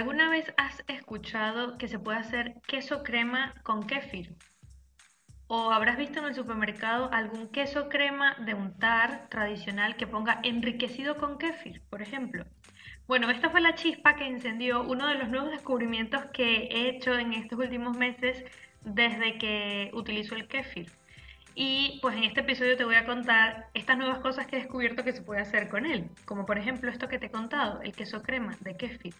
¿Alguna vez has escuchado que se puede hacer queso crema con kéfir? ¿O habrás visto en el supermercado algún queso crema de untar tradicional que ponga enriquecido con kéfir, por ejemplo? Bueno, esta fue la chispa que encendió uno de los nuevos descubrimientos que he hecho en estos últimos meses desde que utilizo el kéfir. Y pues en este episodio te voy a contar estas nuevas cosas que he descubierto que se puede hacer con él, como por ejemplo esto que te he contado, el queso crema de kéfir.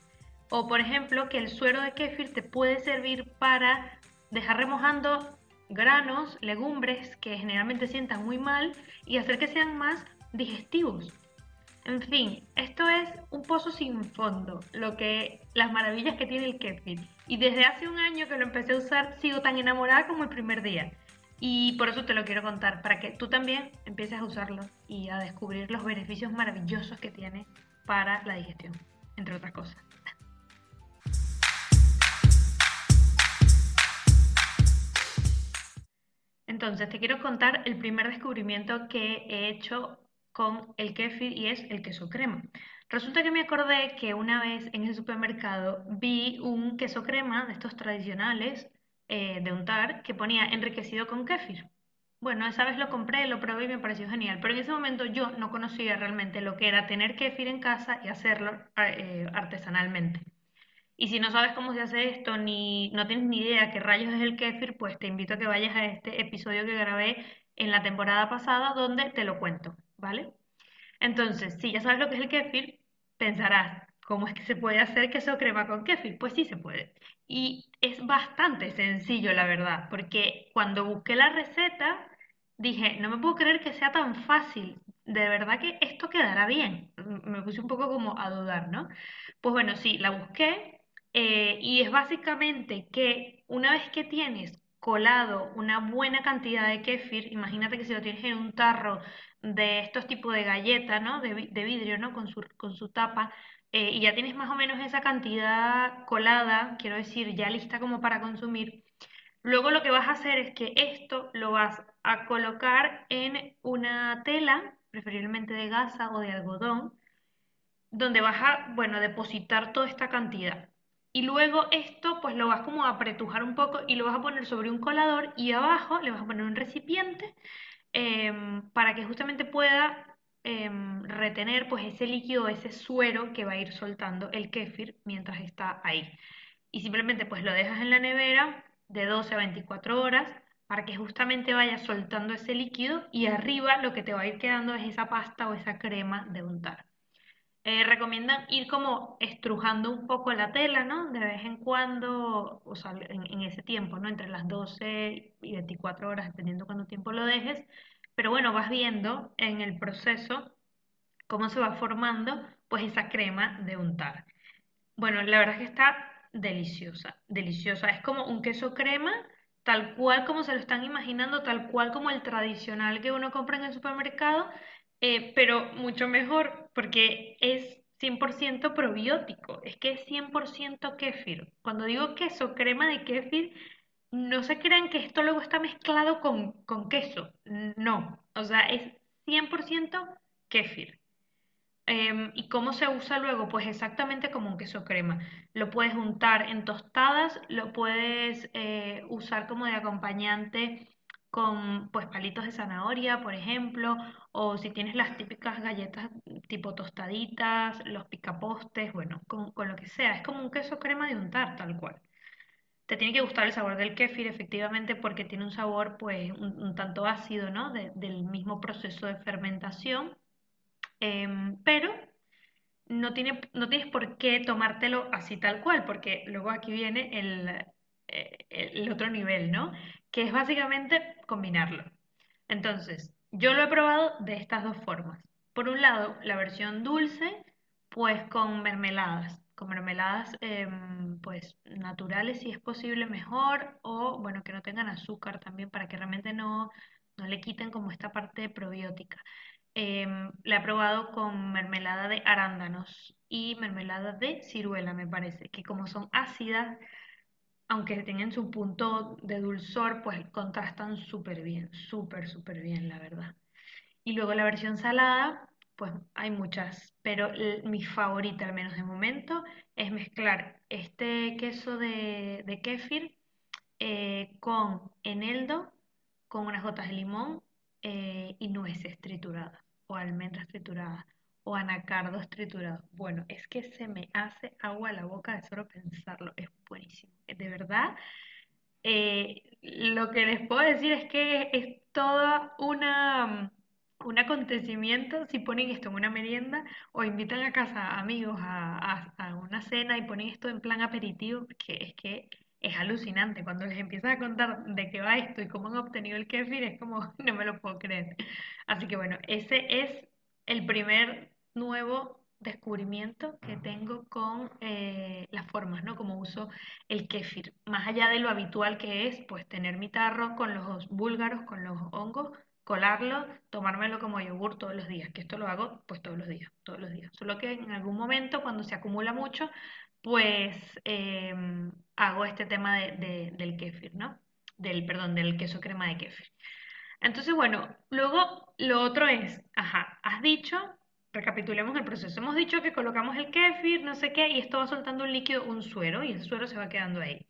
O por ejemplo que el suero de kéfir te puede servir para dejar remojando granos, legumbres que generalmente sientan muy mal y hacer que sean más digestivos. En fin, esto es un pozo sin fondo, lo que las maravillas que tiene el kefir. Y desde hace un año que lo empecé a usar, sigo tan enamorada como el primer día. Y por eso te lo quiero contar, para que tú también empieces a usarlo y a descubrir los beneficios maravillosos que tiene para la digestión, entre otras cosas. Entonces, te quiero contar el primer descubrimiento que he hecho con el kefir y es el queso crema. Resulta que me acordé que una vez en el supermercado vi un queso crema de estos tradicionales eh, de untar que ponía enriquecido con kéfir. Bueno, esa vez lo compré, lo probé y me pareció genial, pero en ese momento yo no conocía realmente lo que era tener kéfir en casa y hacerlo eh, artesanalmente. Y si no sabes cómo se hace esto, ni no tienes ni idea qué rayos es el kéfir, pues te invito a que vayas a este episodio que grabé en la temporada pasada donde te lo cuento, ¿vale? Entonces, si ya sabes lo que es el kéfir, pensarás, ¿cómo es que se puede hacer queso crema con kéfir? Pues sí se puede. Y es bastante sencillo, la verdad, porque cuando busqué la receta, dije, no me puedo creer que sea tan fácil. De verdad que esto quedará bien. Me puse un poco como a dudar, ¿no? Pues bueno, sí, la busqué eh, y es básicamente que una vez que tienes colado una buena cantidad de kéfir, imagínate que si lo tienes en un tarro de estos tipos de galletas, ¿no? De, vidrio, ¿no? Con su, con su tapa, eh, y ya tienes más o menos esa cantidad colada, quiero decir, ya lista como para consumir, luego lo que vas a hacer es que esto lo vas a colocar en una tela, preferiblemente de gasa o de algodón, donde vas a, bueno, depositar toda esta cantidad. Y luego esto pues lo vas como a apretujar un poco y lo vas a poner sobre un colador y abajo le vas a poner un recipiente em, para que justamente pueda em, retener pues ese líquido, ese suero que va a ir soltando el kéfir mientras está ahí. Y simplemente pues lo dejas en la nevera de 12 a 24 horas para que justamente vaya soltando ese líquido y arriba lo que te va a ir quedando es esa pasta o esa crema de untar. Eh, recomiendan ir como estrujando un poco la tela, ¿no? De vez en cuando, o sea, en, ese tiempo, ¿no? Entre las 12 y 24 horas, dependiendo cuánto tiempo lo dejes. Pero bueno, vas viendo en el proceso cómo se va formando, pues esa crema de untar. Bueno, la verdad es que está deliciosa, deliciosa. Es como un queso crema, tal cual como se lo están imaginando, tal cual como el tradicional que uno compra en el supermercado, eh, pero mucho mejor porque es 100% probiótico, es que es 100% kéfir. Cuando digo queso, crema de kéfir, no se crean que esto luego está mezclado con, con queso, no, o sea, es 100% kéfir. Em, ¿Y cómo se usa luego? Pues exactamente como un queso crema. Lo puedes untar en tostadas, lo puedes eh, usar como de acompañante con pues palitos de zanahoria, por ejemplo, o si tienes las típicas galletas tipo tostaditas, los picapostes, bueno, con, lo que sea. Es como un queso crema de untar, tal cual. Te tiene que gustar el sabor del kéfir, efectivamente, porque tiene un sabor pues un, tanto ácido, ¿no? del mismo proceso de fermentación. Em, pero no, tiene, no tienes por qué tomártelo así tal cual, porque luego aquí viene el, eh, el otro nivel, ¿no? Que es básicamente combinarlo. Entonces, yo lo he probado de estas dos formas. Por un lado, la versión dulce, pues con mermeladas, con mermeladas em, pues naturales si es posible mejor o bueno que no tengan azúcar también para que realmente no, no le quiten como esta parte probiótica. Em, la he probado con mermelada de arándanos y mermelada de ciruela, me parece, que como son ácidas, aunque tengan su punto de dulzor, pues contrastan súper bien, súper, súper bien, la verdad. Y luego la versión salada, Pues hay muchas, pero mi favorita, al menos de momento, es mezclar este queso de, de kéfir eh, con eneldo, con unas gotas de limón eh, y nueces trituradas, o almendras trituradas, o anacardos triturados. Bueno, es que se me hace agua a la boca de solo pensarlo, es buenísimo. De verdad, eh, lo que les puedo decir es que es toda una un acontecimiento si ponen esto en una merienda o invitan a casa amigos a, una cena y ponen esto en plan aperitivo, que es que es alucinante. Cuando les empiezas a contar de qué va esto y cómo han obtenido el kefir, es como, no me lo puedo creer. Así que bueno, ese es el primer nuevo descubrimiento que tengo con eh, las formas, ¿no? Como uso el kefir. Más allá de lo habitual que es, pues tener mi tarro con los búlgaros, con los hongos, colarlo, tomármelo como yogur todos los días, que esto lo hago pues todos los días, todos los días. Solo que en algún momento cuando se acumula mucho, pues em, hago este tema de, del kéfir, ¿no? Del, perdón, del queso crema de kéfir. Entonces, bueno, luego lo otro es, ajá, has dicho, recapitulemos el proceso, hemos dicho que colocamos el kéfir, no sé qué, y esto va soltando un líquido, un suero, y el suero se va quedando ahí.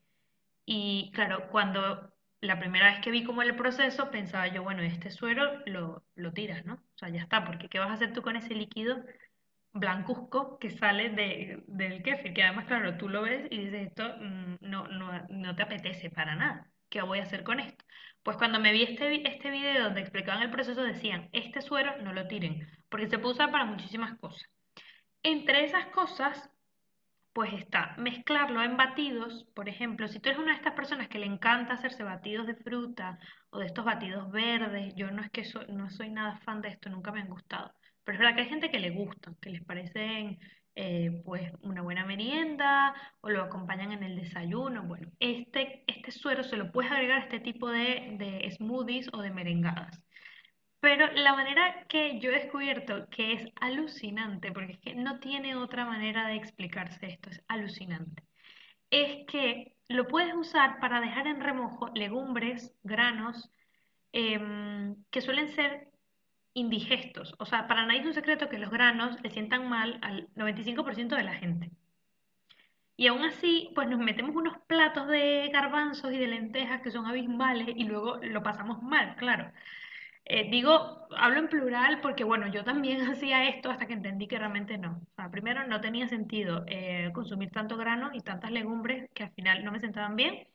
Y claro, cuando la primera vez que vi como el proceso, pensaba yo, bueno, este suero lo, lo tiras, ¿no? O sea, ya está, porque ¿qué vas a hacer tú con ese líquido blancuzco que sale de, del kéfir? Que además, claro, tú lo ves y dices, esto mm, no, no, no te apetece para nada. ¿Qué voy a hacer con esto? Pues cuando me vi este, este video donde explicaban el proceso, decían, este suero no lo tiren, porque se puede usar para muchísimas cosas. Entre esas cosas pues está mezclarlo en batidos, por ejemplo, si tú eres una de estas personas que le encanta hacerse batidos de fruta o de estos batidos verdes, yo no es que no soy nada fan de esto, nunca me han gustado, pero es verdad que hay gente que le gusta, que les parecen eh, pues una buena merienda o lo acompañan en el desayuno, bueno, este, este suero se lo puedes agregar a este tipo de, de smoothies o de merengadas. Pero la manera que yo he descubierto que es alucinante, porque es que no tiene otra manera de explicarse esto, es alucinante, es que lo puedes usar para dejar en remojo legumbres, granos, em, que suelen ser indigestos. O sea, para nadie es un secreto que los granos le sientan mal al 95% de la gente. Y aún así, pues nos metemos unos platos de garbanzos y de lentejas que son abismales y luego lo pasamos mal, claro. Eh, digo, hablo en plural porque, bueno, yo también hacía esto hasta que entendí que realmente no. O sea, primero, no tenía sentido eh, consumir tanto grano y tantas legumbres que al final no me sentaban bien.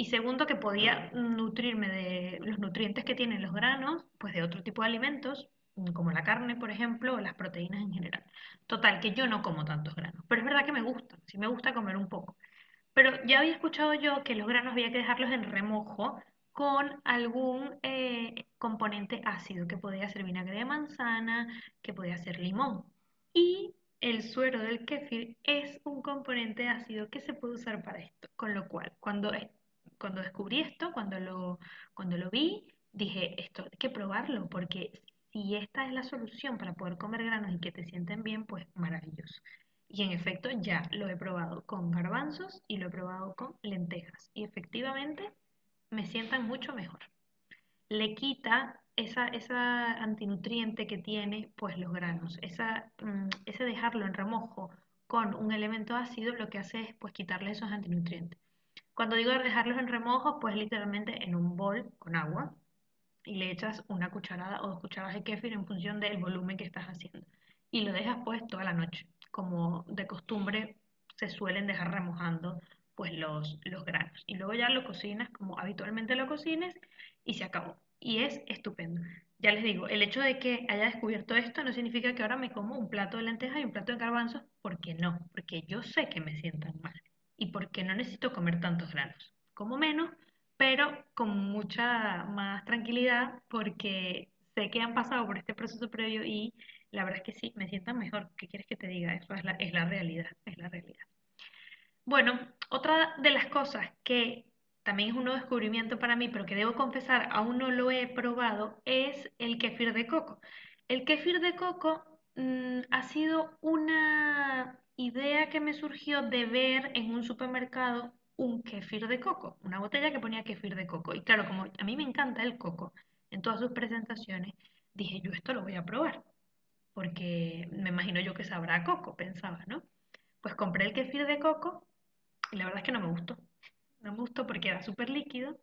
Y segundo, que podía nutrirme de los nutrientes que tienen los granos, pues de otro tipo de alimentos, como la carne, por ejemplo, o las proteínas en general. Total, que yo no como tantos granos, pero es verdad que me gusta, sí me gusta comer un poco. Pero ya había escuchado yo que los granos había que dejarlos en remojo con algún eh, componente ácido, que podía ser vinagre de manzana, que podía ser limón. Y el suero del kéfir es un componente ácido que se puede usar para esto. Con lo cual, cuando, cuando descubrí esto, cuando lo, cuando lo vi, dije, esto hay que probarlo, porque si esta es la solución para poder comer granos y que te sienten bien, pues maravilloso. Y en efecto ya lo he probado con garbanzos y lo he probado con lentejas. Y efectivamente me sientan mucho mejor. Le quita esa, esa antinutriente que tiene pues los granos. Esa, mm, ese dejarlo en remojo con un elemento ácido lo que hace es pues quitarle esos antinutrientes. Cuando digo dejarlos en remojo, pues literalmente en un bol con agua y le echas una cucharada o dos cucharadas de kéfir en función del volumen que estás haciendo. Y lo dejas pues toda la noche. Como de costumbre se suelen dejar remojando pues los, los granos. Y luego ya lo cocinas como habitualmente lo cocines y se acabó. Y es estupendo. Ya les digo, el hecho de que haya descubierto esto no significa que ahora me como un plato de lentejas y un plato de garbanzos, porque no, porque yo sé que me sientan mal y porque no necesito comer tantos granos. Como menos, pero con mucha más tranquilidad porque sé que han pasado por este proceso previo y la verdad es que sí, me sientan mejor. ¿Qué quieres que te diga? Eso es la, es la realidad, es la realidad. Bueno, otra de las cosas que también es un nuevo descubrimiento para mí, pero que debo confesar, aún no lo he probado, es el kefir de coco. El kefir de coco mm, ha sido una idea que me surgió de ver en un supermercado un kefir de coco, una botella que ponía kefir de coco. Y claro, como a mí me encanta el coco en todas sus presentaciones, dije yo esto lo voy a probar. porque me imagino yo que sabrá coco, pensaba, ¿no? Pues compré el kefir de coco y la verdad es que no me gustó. No me gustó porque era súper líquido,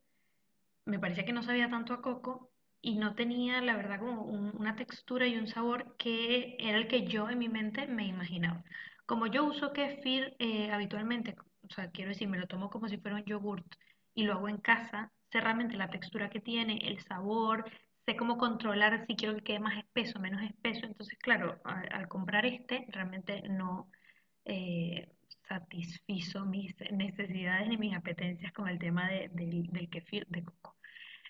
me parecía que no sabía tanto a coco y no tenía, la verdad, como una textura y un sabor que era el que yo en mi mente me imaginaba. Como yo uso kefir eh, habitualmente, o sea, quiero decir, me lo tomo como si fuera un yogurt y lo hago en casa, sé realmente la textura que tiene, el sabor, sé cómo controlar si quiero que quede más espeso, menos espeso. Entonces, claro, al, comprar este, realmente no eh, satisfizo mis necesidades ni mis apetencias con el tema del, del kefir de coco.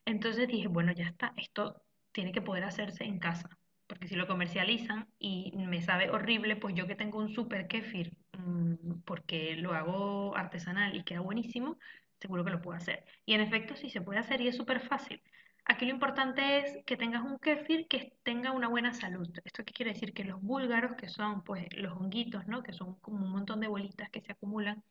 Entonces dije, bueno, ya está, esto tiene que poder hacerse en casa, porque si lo comercializan y me sabe horrible, pues yo que tengo un super kefir, mm, porque lo hago artesanal y queda buenísimo, seguro que lo puedo hacer. Y en efecto sí se puede hacer y es súper fácil. Aquí lo importante es que tengas un kefir que tenga una buena salud. ¿Esto qué quiere decir? Que los búlgaros, que son pues los honguitos, ¿no? Que son como un montón de bolitas que se acumulan,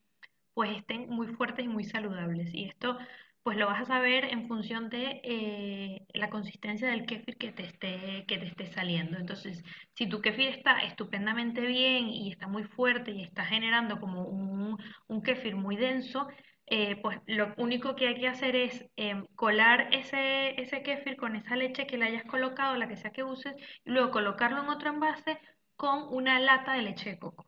pues estén muy fuertes y muy saludables. Y esto pues lo vas a saber en función de eh, la consistencia del kéfir que te, esté, que te esté saliendo. Entonces, si tu kéfir está estupendamente bien y está muy fuerte y está generando como un, un kéfir muy denso, eh, pues lo único que hay que hacer es em, colar ese, ese kéfir con esa leche que le hayas colocado, la que sea que uses, y luego colocarlo en otro envase con una lata de leche de coco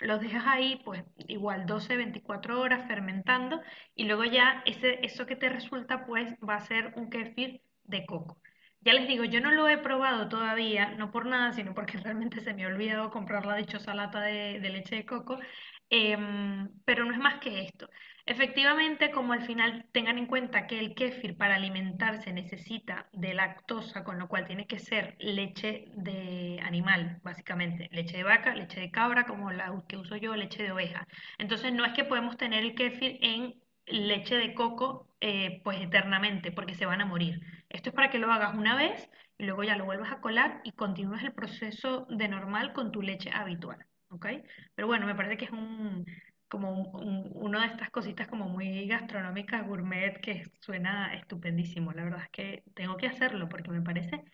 los dejas ahí, pues igual 12, 24 horas fermentando y luego ya ese, eso que te resulta, pues va a ser un kefir de coco. Ya les digo, yo no lo he probado todavía, no por nada, sino porque realmente se me ha olvidado comprar la dichosa lata de, leche de coco, em, pero no es más que esto. Efectivamente, como al final tengan en cuenta que el kéfir para alimentarse necesita de lactosa, con lo cual tiene que ser leche de animal, básicamente, leche de vaca, leche de cabra, como la que uso yo, leche de oveja. Entonces no es que podemos tener el kéfir en leche de coco eh, pues eternamente, porque se van a morir. Esto es para que lo hagas una vez y luego ya lo vuelvas a colar y continúes el proceso de normal con tu leche habitual. ¿ok? Pero bueno, me parece que es un como una de estas cositas como muy gastronómicas, gourmet, que suena estupendísimo. La verdad es que tengo que hacerlo porque me parece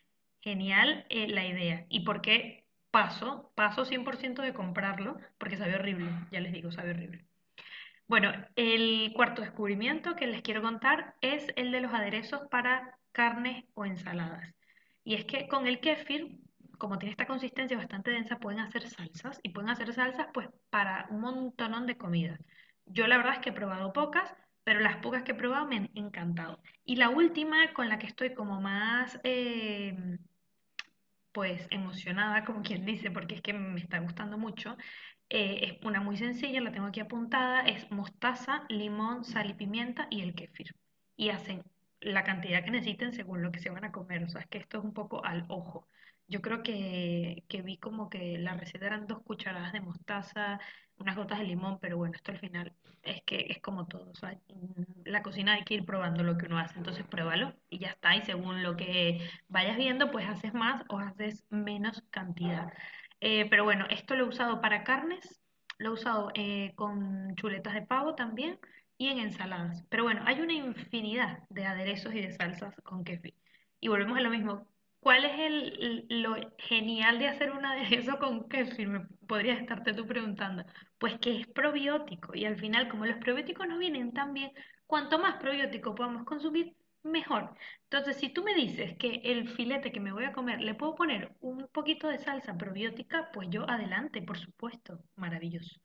genial eh, la idea. ¿Y por qué paso? Paso 100% de comprarlo porque sabe horrible, ya les digo, sabe horrible. Bueno, el cuarto descubrimiento que les quiero contar es el de los aderezos para carnes o ensaladas. Y es que con el kéfir como tiene esta consistencia bastante densa, pueden hacer salsas y pueden hacer salsas pues para un montón de comidas. Yo la verdad es que he probado pocas, pero las pocas que he probado me han encantado. Y la última con la que estoy como más eh, pues emocionada, como quien dice, porque es que me está gustando mucho, eh, es una muy sencilla, la tengo aquí apuntada, es mostaza, limón, sal y pimienta y el kéfir. Y hacen la cantidad que necesiten según lo que se van a comer, o sea, es que esto es un poco al ojo. Yo creo que, que vi como que la receta eran dos cucharadas de mostaza, unas gotas de limón, pero bueno, esto al final es que es como todo. O sea, la cocina hay que ir probando lo que uno hace, entonces pruébalo y ya está. Y según lo que vayas viendo, pues haces más o haces menos cantidad. Eh, pero bueno, esto lo he usado para carnes, lo he usado eh, con chuletas de pavo también y en ensaladas. Pero bueno, hay una infinidad de aderezos y de salsas con kefir. Y volvemos a lo mismo, ¿Cuál es el, lo genial de hacer un aderezo con kefir? Me podrías estarte tú preguntando. Pues que es probiótico y al final, como los probióticos no vienen tan bien, cuanto más probiótico podamos consumir, mejor. Entonces, si tú me dices que el filete que me voy a comer le puedo poner un poquito de salsa probiótica, pues yo adelante, por supuesto, maravilloso.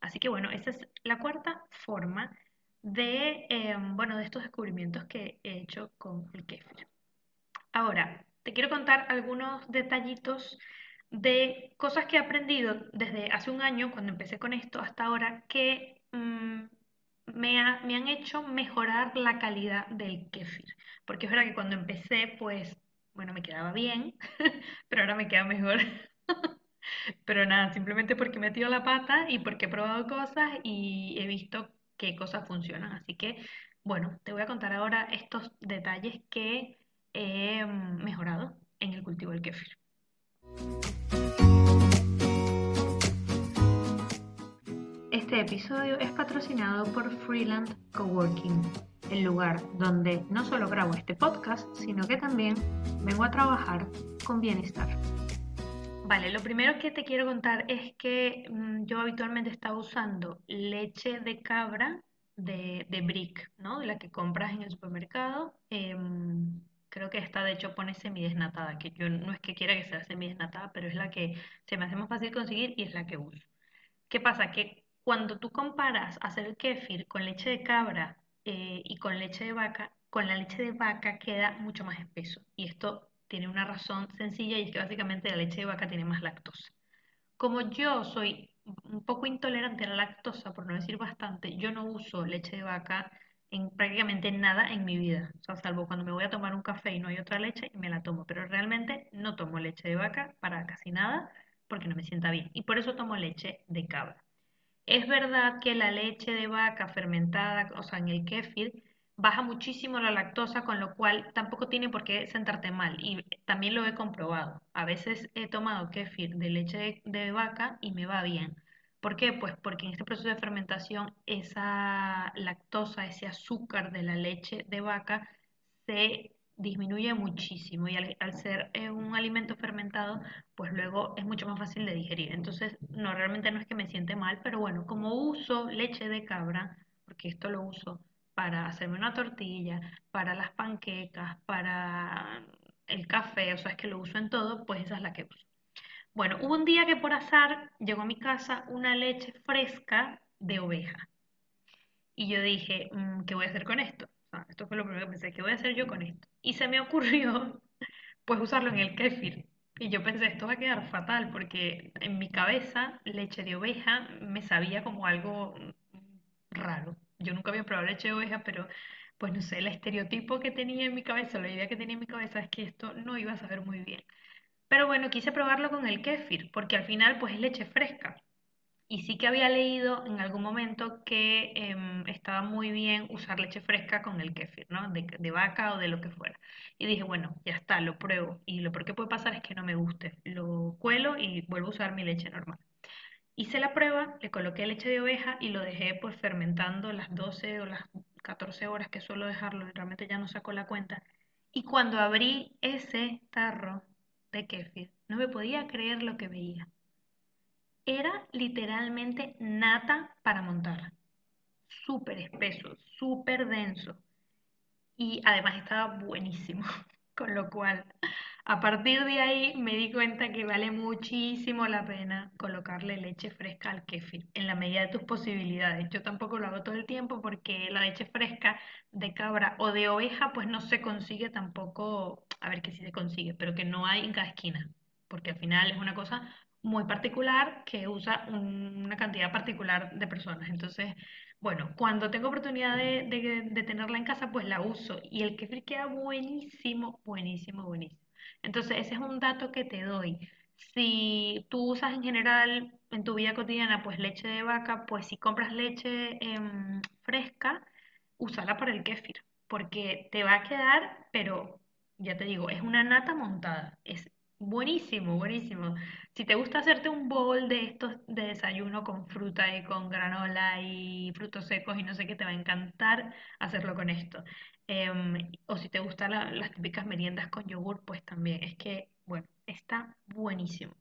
Así que bueno, esa es la cuarta forma de, em, bueno, de estos descubrimientos que he hecho con el kefir. Ahora, te quiero contar algunos detallitos de cosas que he aprendido desde hace un año, cuando empecé con esto, hasta ahora, que mm, me, han hecho mejorar la calidad del kéfir. Porque es verdad que cuando empecé, pues, bueno, me quedaba bien, pero ahora me queda mejor. Pero nada, simplemente porque he metido la pata y porque he probado cosas y he visto qué cosas funcionan. Así que, bueno, te voy a contar ahora estos detalles que he mejorado en el cultivo del kéfir. Este episodio es patrocinado por Freeland Coworking, el lugar donde no solo grabo este podcast, sino que también vengo a trabajar con bienestar. Vale, lo primero que te quiero contar es que mm, yo habitualmente estaba usando leche de cabra de, de Brick, ¿no? De la que compras en el supermercado. Em, creo que esta de hecho pone semidesnatada, que yo no es que quiera que sea semidesnatada, pero es la que se me hace más fácil conseguir y es la que uso. ¿Qué pasa? Que cuando tú comparas hacer el kéfir con leche de cabra eh, y con leche de vaca, con la leche de vaca queda mucho más espeso. Y esto tiene una razón sencilla y es que básicamente la leche de vaca tiene más lactosa. Como yo soy un poco intolerante a la lactosa, por no decir bastante, yo no uso leche de vaca en prácticamente nada en mi vida. O sea, salvo cuando me voy a tomar un café y no hay otra leche, me la tomo. Pero realmente no tomo leche de vaca para casi nada porque no me sienta bien. Y por eso tomo leche de cabra. Es verdad que la leche de vaca fermentada, o sea, en el kéfir, baja muchísimo la lactosa, con lo cual tampoco tiene por qué sentarte mal. Y también lo he comprobado. A veces he tomado kéfir de leche de, de vaca y me va bien. ¿Por qué? Pues porque en este proceso de fermentación esa lactosa, ese azúcar de la leche de vaca se disminuye muchísimo y al, ser eh, un alimento fermentado, pues luego es mucho más fácil de digerir. Entonces, no, realmente no es que me siente mal, pero bueno, como uso leche de cabra, porque esto lo uso para hacerme una tortilla, para las panquecas, para el café, o sea, es que lo uso en todo, pues esa es la que uso. Bueno, hubo un día que por azar llegó a mi casa una leche fresca de oveja. Y yo dije, mm, ¿qué voy a hacer con esto? esto fue lo primero que pensé, ¿qué voy a hacer yo con esto? Y se me ocurrió, pues, usarlo en el kéfir. Y yo pensé, esto va a quedar fatal, porque en mi cabeza leche de oveja me sabía como algo raro. Yo nunca había probado leche de oveja, pero pues no sé, el estereotipo que tenía en mi cabeza, la idea que tenía en mi cabeza es que esto no iba a saber muy bien. Pero bueno, quise probarlo con el kéfir, porque al final pues es leche fresca. Y sí que había leído en algún momento que em, estaba muy bien usar leche fresca con el kéfir, ¿no? De, de, vaca o de lo que fuera. Y dije, bueno, ya está, lo pruebo. Y lo peor que puede pasar es que no me guste. Lo cuelo y vuelvo a usar mi leche normal. Hice la prueba, le coloqué leche de oveja y lo dejé pues fermentando las 12 o las 14 horas que suelo dejarlo. Realmente ya no saco la cuenta. Y cuando abrí ese tarro de kéfir, no me podía creer lo que veía era literalmente nata para montar. Súper espeso, súper denso. Y además estaba buenísimo. Con lo cual, a partir de ahí me di cuenta que vale muchísimo la pena colocarle leche fresca al kéfir, en la medida de tus posibilidades. Yo tampoco lo hago todo el tiempo porque la leche fresca de cabra o de oveja pues no se consigue tampoco, a ver que sí se consigue, pero que no hay en cada esquina, porque al final es una cosa muy particular que usa una cantidad particular de personas. Entonces, bueno, cuando tengo oportunidad de, tenerla en casa, pues la uso. Y el kefir queda buenísimo, buenísimo, buenísimo. Entonces, ese es un dato que te doy. Si tú usas en general en tu vida cotidiana, pues leche de vaca, pues si compras leche em, fresca, úsala para el kefir, porque te va a quedar, pero ya te digo, es una nata montada, es Buenísimo, buenísimo. Si te gusta hacerte un bowl de estos de desayuno con fruta y con granola y frutos secos y no sé qué, te va a encantar hacerlo con esto. Em, o si te gustan las típicas meriendas con yogur, pues también. Es que, bueno, está buenísimo.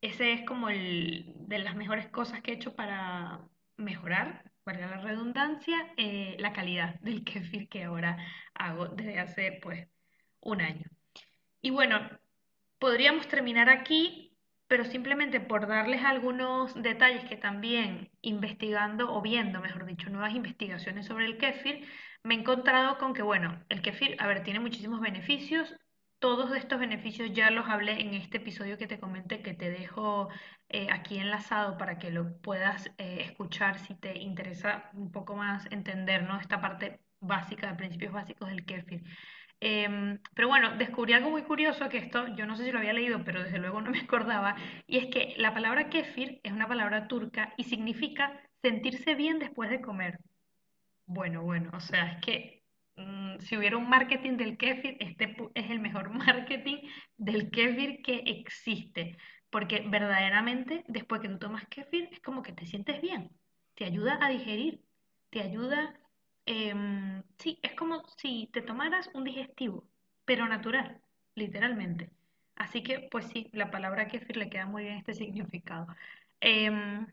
Ese es como el de las mejores cosas que he hecho para mejorar, valga la redundancia, eh, la calidad del kefir que ahora hago desde hace pues un año. Y bueno, Podríamos terminar aquí, pero simplemente por darles algunos detalles que también investigando o viendo, mejor dicho, nuevas investigaciones sobre el kéfir, me he encontrado con que, bueno, el kéfir, a ver, tiene muchísimos beneficios. Todos estos beneficios ya los hablé en este episodio que te comenté, que te dejo eh, aquí enlazado para que lo puedas eh, escuchar si te interesa un poco más entender ¿no? esta parte básica, de principios básicos del kéfir. Em, pero bueno, descubrí algo muy curioso que esto yo no sé si lo había leído, pero desde luego no me acordaba, y es que la palabra kefir es una palabra turca y significa sentirse bien después de comer. Bueno, bueno, o sea, es que mm, si hubiera un marketing del kefir, este es el mejor marketing del kefir que existe, porque verdaderamente después que tú tomas kefir es como que te sientes bien, te ayuda a digerir, te ayuda Em, sí, es como si te tomaras un digestivo, pero natural, literalmente. Así que, pues sí, la palabra kefir le queda muy bien este significado. Em,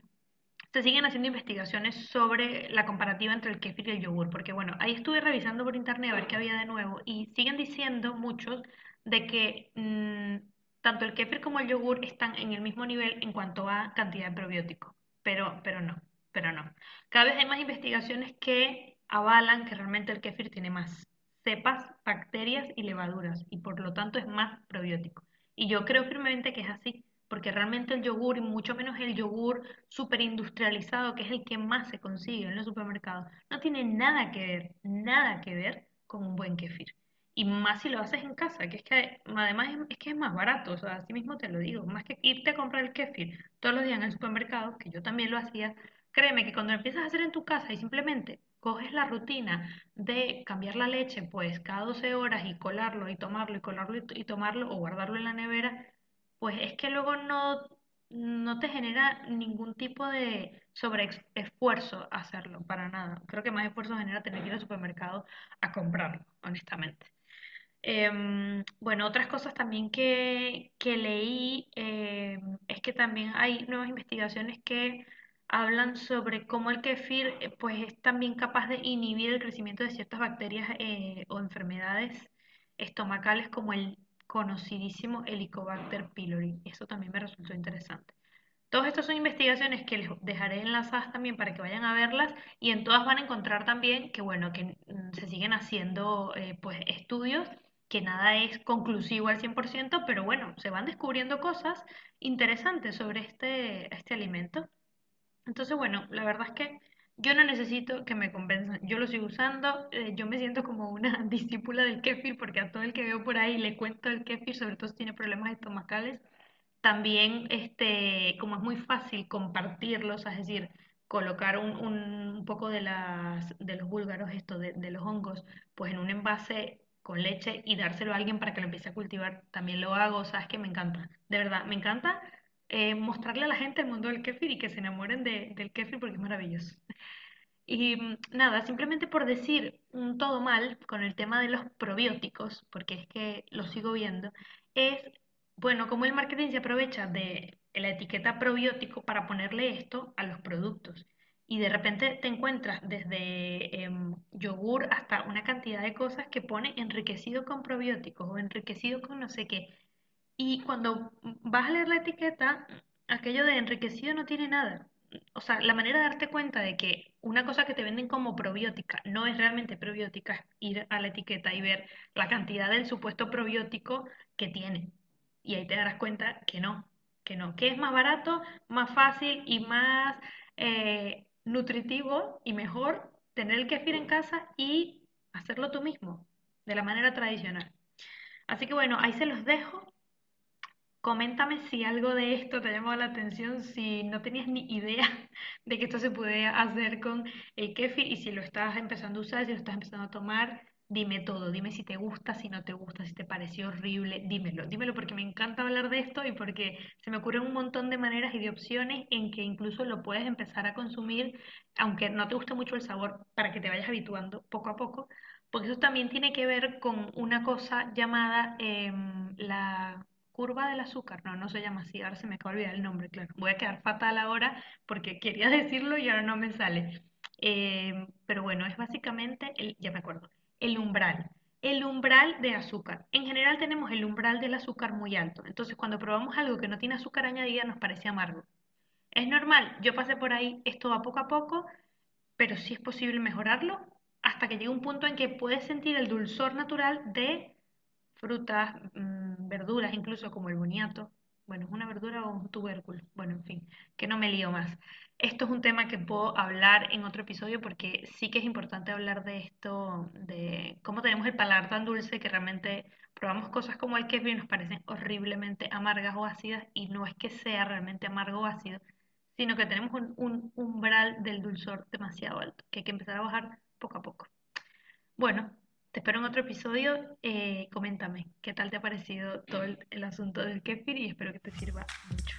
se siguen haciendo investigaciones sobre la comparativa entre el kefir y el yogur, porque bueno, ahí estuve revisando por internet a ver qué había de nuevo y siguen diciendo muchos de que mm, tanto el kefir como el yogur están en el mismo nivel en cuanto a cantidad de probióticos, pero, pero no, pero no. Cada vez hay más investigaciones que avalan que realmente el kefir tiene más cepas, bacterias y levaduras y por lo tanto es más probiótico. Y yo creo firmemente que es así porque realmente el yogur, y mucho menos el yogur súper industrializado, que es el que más se consigue en los supermercados, no tiene nada que ver, nada que ver con un buen kefir. Y más si lo haces en casa, que es que además es, que es más barato, o sea, así mismo te lo digo, más que irte a comprar el kefir todos los días en el supermercado, que yo también lo hacía, créeme que cuando lo empiezas a hacer en tu casa y simplemente coges la rutina de cambiar la leche pues cada 12 horas y colarlo y tomarlo y colarlo y tomarlo o guardarlo en la nevera, pues es que luego no, no te genera ningún tipo de sobre esfuerzo hacerlo, para nada. Creo que más esfuerzo genera tener que ir al supermercado a comprarlo, honestamente. Em, bueno, otras cosas también que, leí em, es que también hay nuevas investigaciones que hablan sobre cómo el kefir eh, pues, es también capaz de inhibir el crecimiento de ciertas bacterias eh, o enfermedades estomacales como el conocidísimo Helicobacter pylori. Eso también me resultó interesante. Todas estas son investigaciones que les dejaré enlazadas también para que vayan a verlas y en todas van a encontrar también que bueno, que mm, se siguen haciendo eh, pues estudios, que nada es conclusivo al 100%, pero bueno, se van descubriendo cosas interesantes sobre este, este alimento. Entonces bueno, la verdad es que yo no necesito que me convenzan, yo lo sigo usando, eh, yo me siento como una discípula del kéfir porque a todo el que veo por ahí le cuento el kéfir, sobre todo si tiene problemas estomacales. También, este, como es muy fácil compartirlos, es decir, colocar un, un, poco de, las, de los búlgaros, esto de, de los hongos, pues en un envase con leche y dárselo a alguien para que lo empiece a cultivar, también lo hago, sabes que me encanta, de verdad, me encanta eh, mostrarle a la gente el mundo del kéfir y que se enamoren de, del kéfir porque es maravilloso. Y mm, nada, simplemente por decir un todo mal con el tema de los probióticos, porque es que lo sigo viendo, es, bueno, como el marketing se aprovecha de la etiqueta probiótico para ponerle esto a los productos. Y de repente te encuentras desde em, yogur hasta una cantidad de cosas que pone enriquecido con probióticos o enriquecido con no sé qué. Y cuando vas a leer la etiqueta, aquello de enriquecido no tiene nada. O sea, la manera de darte cuenta de que una cosa que te venden como probiótica no es realmente probiótica es ir a la etiqueta y ver la cantidad del supuesto probiótico que tiene. Y ahí te darás cuenta que no, que no, que es más barato, más fácil y más eh, nutritivo y mejor tener el kefir en casa y hacerlo tú mismo, de la manera tradicional. Así que bueno, ahí se los dejo. Coméntame si algo de esto te llamó la atención, si no tenías ni idea de que esto se podía hacer con el kefir y si lo estás empezando a usar, si lo estás empezando a tomar, dime todo, dime si te gusta, si no te gusta, si te pareció horrible, dímelo, dímelo porque me encanta hablar de esto y porque se me ocurren un montón de maneras y de opciones en que incluso lo puedes empezar a consumir, aunque no te guste mucho el sabor, para que te vayas habituando poco a poco, porque eso también tiene que ver con una cosa llamada em, la curva del azúcar, no, no se llama así, ahora se me acaba de olvidar el nombre, claro. Voy a quedar fatal ahora porque quería decirlo y ahora no me sale. Eh, pero bueno, es básicamente, el, ya me acuerdo, el umbral. El umbral de azúcar. En general tenemos el umbral del azúcar muy alto. Entonces, cuando probamos algo que no tiene azúcar añadida, nos parece amargo. Es normal, yo pasé por ahí, esto va poco a poco, pero sí es posible mejorarlo hasta que llegue un punto en que puedes sentir el dulzor natural de frutas, mm, verduras, incluso como el boniato. Bueno, ¿es una verdura o un tubérculo? Bueno, en fin, que no me lío más. Esto es un tema que puedo hablar en otro episodio porque sí que es importante hablar de esto, de cómo tenemos el paladar tan dulce que realmente probamos cosas como el kefir y nos parecen horriblemente amargas o ácidas y no es que sea realmente amargo o ácido, sino que tenemos un umbral del dulzor demasiado alto que hay que empezar a bajar poco a poco. Bueno, te espero en otro episodio. Eh, coméntame qué tal te ha parecido todo el, asunto del kefir y espero que te sirva mucho.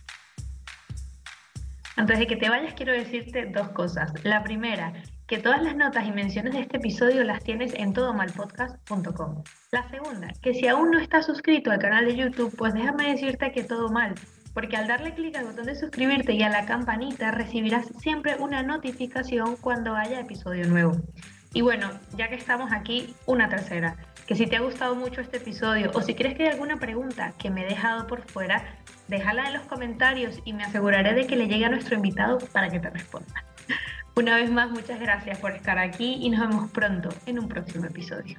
Antes de que te vayas, quiero decirte dos cosas. La primera, que todas las notas y menciones de este episodio las tienes en todomalpodcast.com. La segunda, que si aún no estás suscrito al canal de YouTube, pues déjame decirte que todo mal, porque al darle clic al botón de suscribirte y a la campanita recibirás siempre una notificación cuando haya episodio nuevo. Y bueno, ya que estamos aquí, una tercera, que si te ha gustado mucho este episodio o si crees que hay alguna pregunta que me he dejado por fuera, déjala en los comentarios y me aseguraré de que le llegue a nuestro invitado para que te responda. Una vez más, muchas gracias por estar aquí y nos vemos pronto en un próximo episodio.